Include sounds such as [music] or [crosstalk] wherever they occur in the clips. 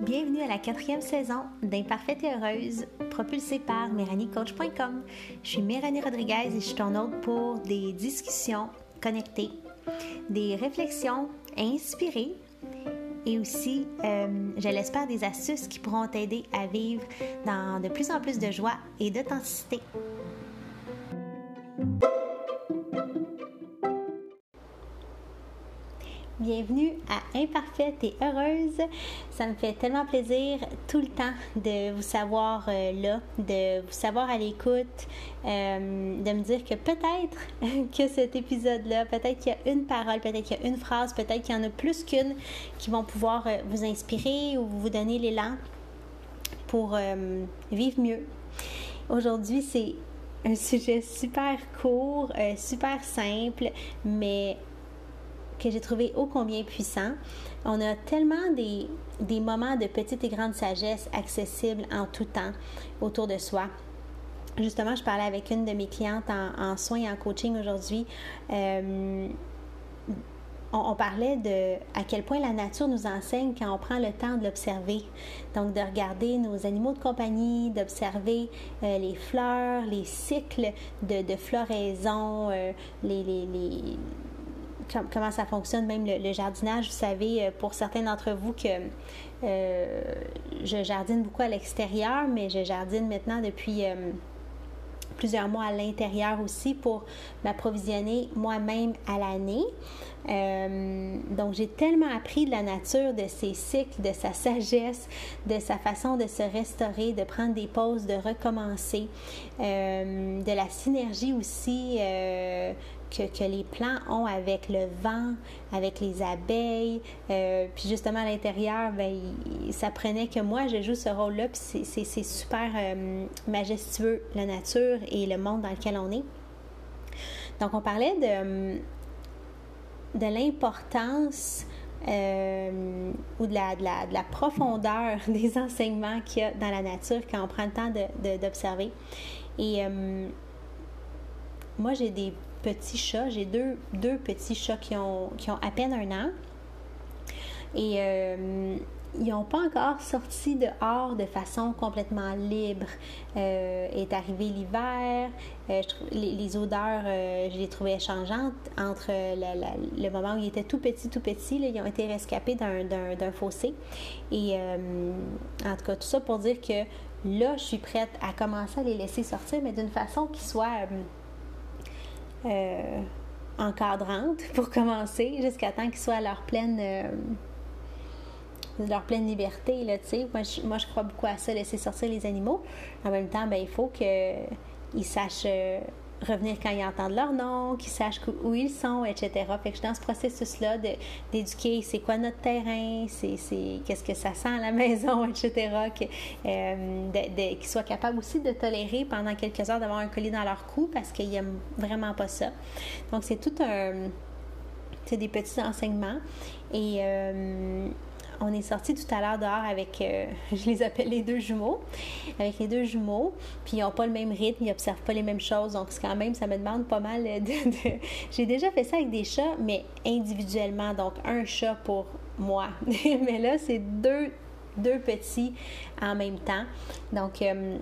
Bienvenue à la quatrième saison d'Imparfaite et Heureuse, propulsée par MéranieCoach.com. Je suis Méranie Rodriguez et je suis ton hôte pour des discussions connectées, des réflexions inspirées et aussi, euh, je l'espère, des astuces qui pourront t'aider à vivre dans de plus en plus de joie et d'authenticité. Bienvenue à Imparfaite et Heureuse. Ça me fait tellement plaisir tout le temps de vous savoir euh, là, de vous savoir à l'écoute, euh, de me dire que peut-être [laughs] que cet épisode-là, peut-être qu'il y a une parole, peut-être qu'il y a une phrase, peut-être qu'il y en a plus qu'une qui vont pouvoir euh, vous inspirer ou vous donner l'élan pour vivre mieux. Aujourd'hui, c'est un sujet super court, super simple, mais que j'ai trouvé ô combien puissant. On a tellement des, des, moments de petite et grande sagesse accessibles en tout temps autour de soi. Justement, je parlais avec une de mes clientes en, soins et en coaching aujourd'hui. Euh, on, parlait de à quel point la nature nous enseigne quand on prend le temps de l'observer. Donc, de regarder nos animaux de compagnie, d'observer euh, les fleurs, les cycles de, floraison, euh, les, les comment ça fonctionne, même le, jardinage. Vous savez, euh, pour certains d'entre vous, que euh, je jardine beaucoup à l'extérieur, mais je jardine maintenant depuis euh, plusieurs mois à l'intérieur aussi pour m'approvisionner moi-même à l'année. donc, j'ai tellement appris de la nature, de ses cycles, de sa sagesse, de sa façon de se restaurer, de prendre des pauses, de recommencer, de la synergie aussi que, les plants ont avec le vent, avec les abeilles. Euh, puis justement, à l'intérieur, ben, ça prenait que moi, je joue ce rôle-là. Puis c'est super euh, majestueux, la nature et le monde dans lequel on est. Donc, on parlait de, l'importance euh, ou de la, de, la, de la, profondeur [laughs] des enseignements qu'il y a dans la nature quand on prend le temps d'observer. Et moi, j'ai des petits chats. J'ai deux, deux petits chats qui ont, qui ont à peine un an. Et euh, ils n'ont pas encore sorti dehors de façon complètement libre. Euh, est arrivé l'hiver, euh, les, odeurs, je les trouvais changeantes entre le moment où ils étaient tout petits, tout petits. ils ont été rescapés d'un fossé. Et en tout cas, tout ça pour dire que là, je suis prête à commencer à les laisser sortir, mais d'une façon qui soit euh, encadrante [laughs] pour commencer, jusqu'à temps qu'ils soient à leur pleine, euh, leur pleine liberté. Là, moi, je, moi, je crois beaucoup à ça, laisser sortir les animaux. En même temps, ben, il faut qu'ils sachent euh, revenir quand ils entendent leur nom, qu'ils sachent où ils sont, etc. Fait que je suis dans ce processus-là d'éduquer c'est quoi notre terrain, c'est qu'est-ce que ça sent à la [laughs] maison, etc. Euh, qu'ils soient capables aussi de tolérer pendant quelques heures d'avoir un colis dans leur cou parce qu'ils n'aiment vraiment pas ça. Donc, c'est tout un. C'est des petits enseignements. Et. Euh, on est sorti tout à l'heure dehors avec, euh, [laughs] je les appelle les deux jumeaux, avec les deux jumeaux, puis ils n'ont pas le même rythme, ils n'observent pas les mêmes choses, donc quand même, ça me demande pas mal [laughs] de... J'ai déjà fait ça avec des chats, mais individuellement, donc un chat pour moi. [laughs] mais là, c'est deux, deux petits en même temps. Donc, euh,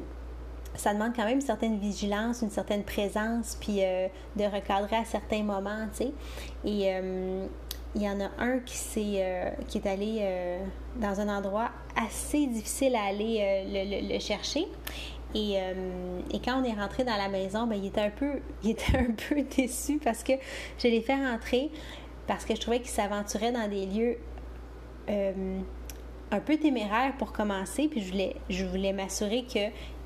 ça demande quand même une certaine vigilance, une certaine présence, puis euh, de recadrer à certains moments, tu sais. Et il y en a un qui, est, euh, qui est allé euh, dans un endroit assez difficile à aller euh, le, chercher. Et, et, quand on est rentré dans la maison, ben, il, était un peu, [laughs] il était un peu déçu parce que je l'ai fait rentrer parce que je trouvais qu'il s'aventurait dans des lieux un peu téméraires pour commencer. Puis je voulais, je voulais m'assurer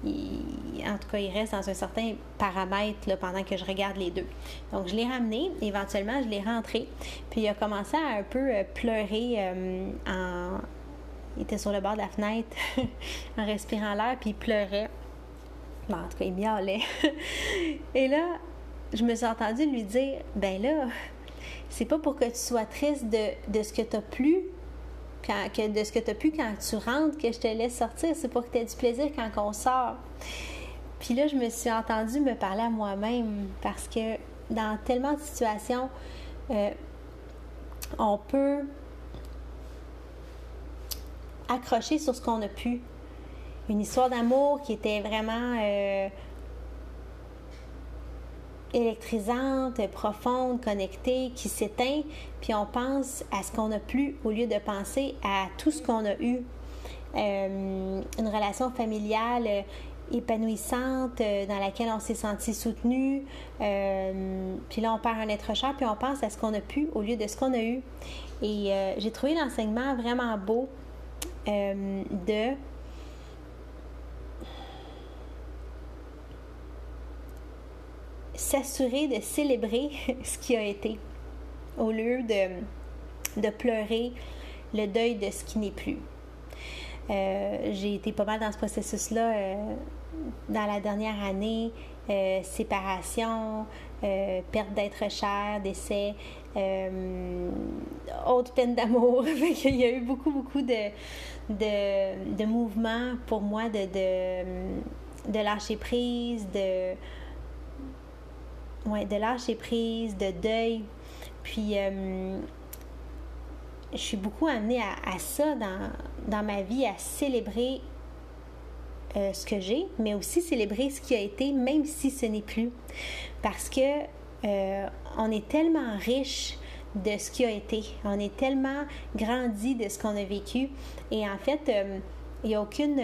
en tout cas, il reste dans un certain paramètre pendant que je regarde les deux. Donc, je l'ai ramené. Éventuellement, je l'ai rentré. Puis, il a commencé à un peu euh, pleurer euh, en... Il était sur le bord de la fenêtre [laughs] en respirant l'air, puis il pleurait. Bon, en tout cas, il miaulait. [laughs] Et là, je me suis entendue lui dire, ben là, c'est pas pour que tu sois triste de, de ce que tu as que de ce que tu as pu quand tu rentres, que je te laisse sortir. C'est pour que tu aies du plaisir quand on sort. Puis là, je me suis entendue me parler à moi-même parce que dans tellement de situations, euh, on peut accrocher sur ce qu'on a pu. Une histoire d'amour qui était vraiment euh, électrisante, profonde, connectée, qui s'éteint, puis on pense à ce qu'on a plus au lieu de penser à tout ce qu'on a eu. Euh, une relation familiale épanouissante dans laquelle on s'est senti soutenu. puis là, on perd un être cher, puis on pense à ce qu'on a pu au lieu de ce qu'on a eu. Et j'ai trouvé l'enseignement vraiment beau euh, de s'assurer de célébrer [laughs] ce qui a été au lieu de, de pleurer le deuil de ce qui n'est plus. Euh, j'ai été pas mal dans ce processus-là euh, dans la dernière année. séparation, perte d'être cher, décès, haute peine d'amour. [laughs] Il y a eu beaucoup, beaucoup de, de, de mouvement pour moi de, de, de, lâcher prise, de, ouais, de lâcher prise, de deuil. Puis, euh, je suis beaucoup amenée à, ça dans, dans, ma vie, à célébrer euh, ce que j'ai, mais aussi célébrer ce qui a été, même si ce n'est plus. Parce que euh, on est tellement riche de ce qui a été. On est tellement grandi de ce qu'on a vécu. Et en fait, il n'y a aucune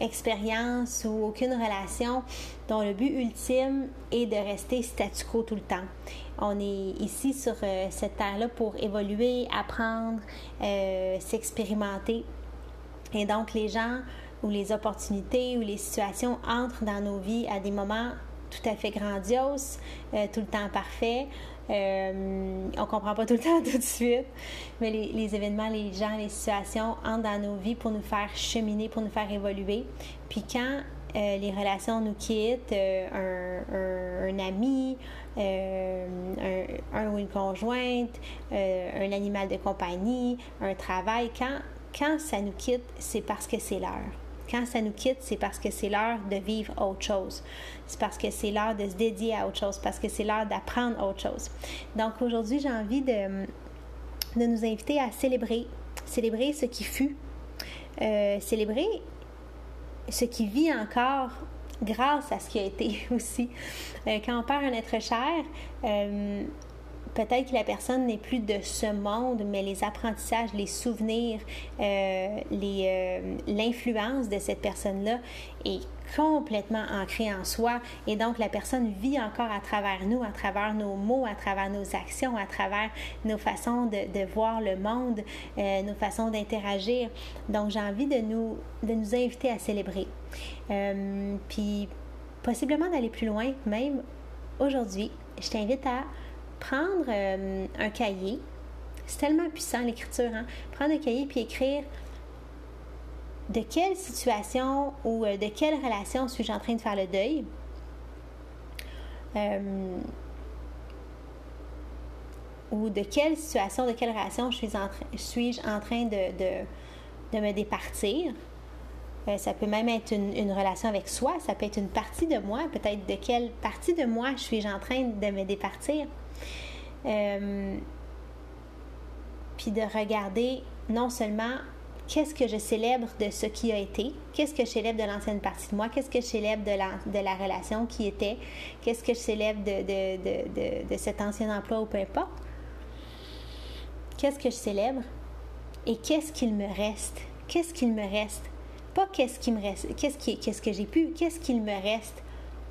expérience ou aucune relation dont le but ultime est de rester statu quo tout le temps. On est ici sur euh, cette terre-là pour évoluer, apprendre, s'expérimenter. Et donc, les gens ou les opportunités ou les situations entrent dans nos vies à des moments tout à fait grandioses, tout le temps parfait, euh, on comprend pas tout le temps [laughs] tout de suite, mais les, événements, les gens, les situations entrent dans nos vies pour nous faire cheminer, pour nous faire évoluer. Puis quand euh, les relations nous quittent, euh, un, ami, un, ou une conjointe, un animal de compagnie, un travail, quand, quand ça nous quitte, c'est parce que c'est l'heure. Quand ça nous quitte, c'est parce que c'est l'heure de vivre autre chose. C'est parce que c'est l'heure de se dédier à autre chose, parce que c'est l'heure d'apprendre autre chose. Donc aujourd'hui, j'ai envie de, de nous inviter à célébrer, célébrer ce qui fut, euh, célébrer ce qui vit encore grâce à ce qui a été [laughs] aussi. Euh, quand on perd un être cher, euh, peut-être que la personne n'est plus de ce monde, mais les apprentissages, les souvenirs, euh, euh, l'influence de cette personne-là est complètement ancrée en soi et donc la personne vit encore à travers nous, à travers nos mots, à travers nos actions, à travers nos façons de, voir le monde, euh, nos façons d'interagir. Donc j'ai envie de nous, de nous inviter à célébrer. puis possiblement d'aller plus loin, même aujourd'hui, je t'invite à prendre euh, un cahier. C'est tellement puissant l'écriture, hein? Prendre un cahier puis écrire de quelle situation ou euh, de quelle relation suis-je en train de faire le deuil. Euh, ou de quelle situation, de quelle relation suis en, suis en train de, me départir. ça peut même être une, relation avec soi, ça peut être une partie de moi, peut-être de quelle partie de moi suis-je en train de me départir. Euh, puis de regarder non seulement qu'est-ce que je célèbre de ce qui a été, qu'est-ce que je célèbre de l'ancienne partie de moi, qu'est-ce que je célèbre de la, relation qui était, qu'est-ce que je célèbre de, cet ancien emploi ou peu importe. Qu'est-ce que je célèbre et qu'est-ce qu'il me reste, qu'est-ce qu'il me reste, pas qu'est-ce qui me reste, qu'est-ce, qu'est-ce que j'ai pu, qu'est-ce qu'il me reste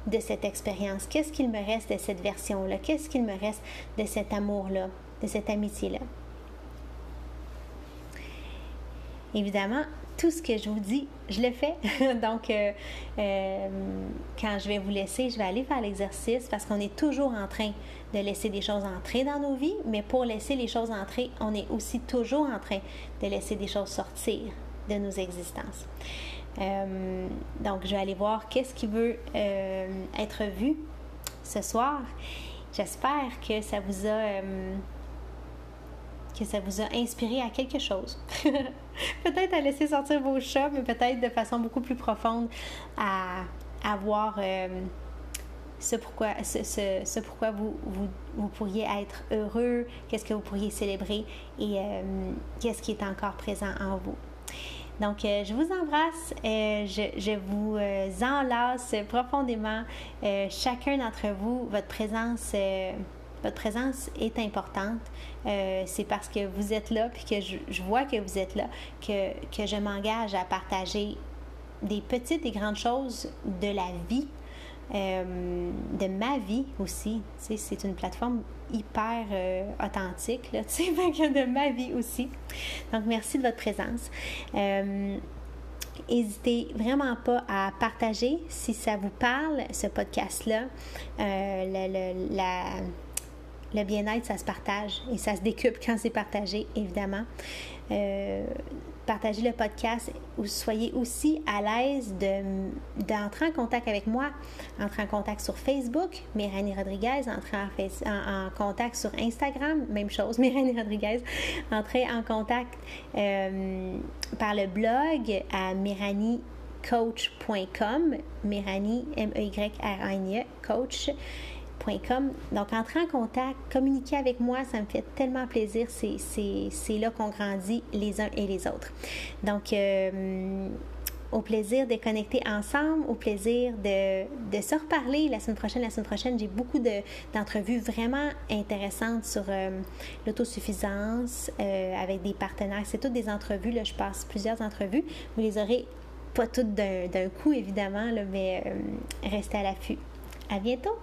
de cette expérience? Qu'est-ce qu'il me reste de cette version-là? Qu'est-ce qu'il me reste de cet amour-là, de cette amitié-là? Évidemment, tout ce que je vous dis, je le fais. [laughs] Donc, euh, euh, quand je vais vous laisser, je vais aller faire l'exercice parce qu'on est toujours en train de laisser des choses entrer dans nos vies, mais pour laisser les choses entrer, on est aussi toujours en train de laisser des choses sortir de nos existences. Euh, donc, je vais aller voir qu'est-ce qui veut euh, être vu ce soir. J'espère que ça vous a euh, que ça vous a inspiré à quelque chose. [laughs] peut-être à laisser sortir vos chats, mais peut-être de façon beaucoup plus profonde à, à voir ce pourquoi, ce, pourquoi vous, vous, pourriez être heureux, qu'est-ce que vous pourriez célébrer et qu'est-ce qui est encore présent en vous. Donc, je vous embrasse, je, je, vous enlace profondément, chacun d'entre vous, votre présence votre présence est importante. Euh, c'est parce que vous êtes là, puis que je, vois que vous êtes là, que, que je m'engage à partager des petites et grandes choses de la vie, euh, de ma vie aussi. C'est une plateforme hyper euh, authentique, là, [laughs] de ma vie aussi. Donc, merci de votre présence. N'hésitez vraiment pas à partager si ça vous parle, ce podcast-là. la, le bien-être, ça se partage et ça se décupe quand c'est partagé, évidemment. Euh, partagez le podcast, ou soyez aussi à l'aise d'entrer en contact avec moi. Entrez en contact sur Facebook, Méranie Rodriguez. Entrez en, contact sur Instagram, même chose, [laughs] Méranie Rodriguez. Entrez en contact euh, par le blog à coach.com Méranie, M-E-Y-R-A-N-E, coach. Donc, entrer en contact, communiquer avec moi, ça me fait tellement plaisir. C'est là qu'on grandit les uns et les autres. Donc, euh, au plaisir de connecter ensemble, au plaisir de, se reparler la semaine prochaine. La semaine prochaine, j'ai beaucoup d'entrevues vraiment intéressantes sur euh, l'autosuffisance euh, avec des partenaires. C'est toutes des entrevues, là, je passe plusieurs entrevues. Vous les aurez pas toutes d'un coup, évidemment, là, mais restez à l'affût. À bientôt!